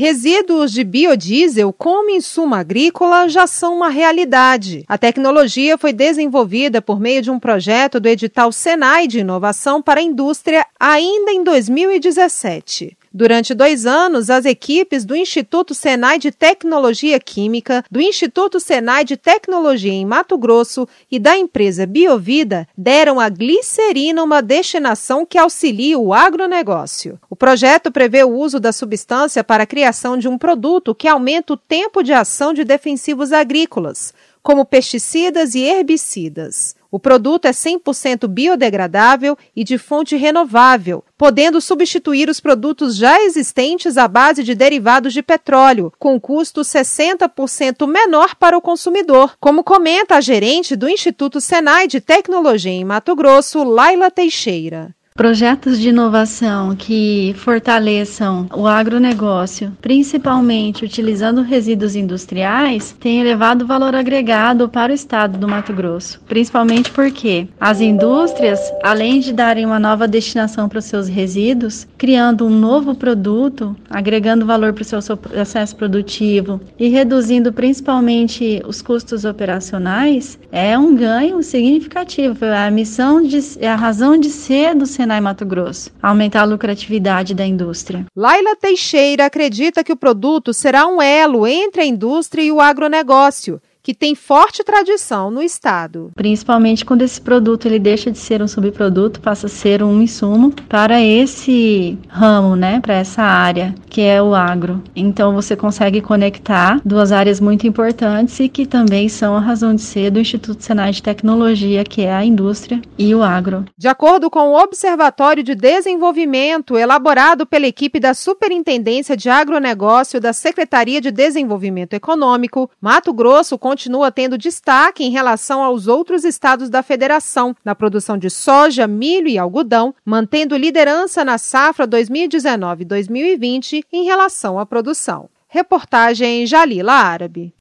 Resíduos de biodiesel como insumo agrícola já são uma realidade. A tecnologia foi desenvolvida por meio de um projeto do edital Senai de Inovação para a Indústria ainda em 2017. Durante dois anos, as equipes do Instituto Senai de Tecnologia Química, do Instituto Senai de Tecnologia em Mato Grosso e da empresa Biovida deram à glicerina uma destinação que auxilia o agronegócio. O projeto prevê o uso da substância para a criação de um produto que aumenta o tempo de ação de defensivos agrícolas, como pesticidas e herbicidas. O produto é 100% biodegradável e de fonte renovável, podendo substituir os produtos já existentes à base de derivados de petróleo, com custo 60% menor para o consumidor, como comenta a gerente do Instituto Senai de Tecnologia em Mato Grosso, Laila Teixeira. Projetos de inovação que fortaleçam o agronegócio, principalmente utilizando resíduos industriais, têm elevado valor agregado para o estado do Mato Grosso. Principalmente porque as indústrias, além de darem uma nova destinação para os seus resíduos, criando um novo produto, agregando valor para o seu processo produtivo e reduzindo principalmente os custos operacionais, é um ganho significativo. A missão de, a razão de ser do Senado Senai Mato Grosso, aumentar a lucratividade da indústria. Laila Teixeira acredita que o produto será um elo entre a indústria e o agronegócio que tem forte tradição no estado. Principalmente quando esse produto ele deixa de ser um subproduto, passa a ser um insumo para esse ramo, né, para essa área que é o agro. Então você consegue conectar duas áreas muito importantes e que também são a razão de ser do Instituto Senai de Tecnologia, que é a indústria e o agro. De acordo com o Observatório de Desenvolvimento elaborado pela equipe da Superintendência de Agronegócio da Secretaria de Desenvolvimento Econômico, Mato Grosso continua tendo destaque em relação aos outros estados da federação na produção de soja, milho e algodão, mantendo liderança na safra 2019-2020 em relação à produção. Reportagem Jalila Árabe.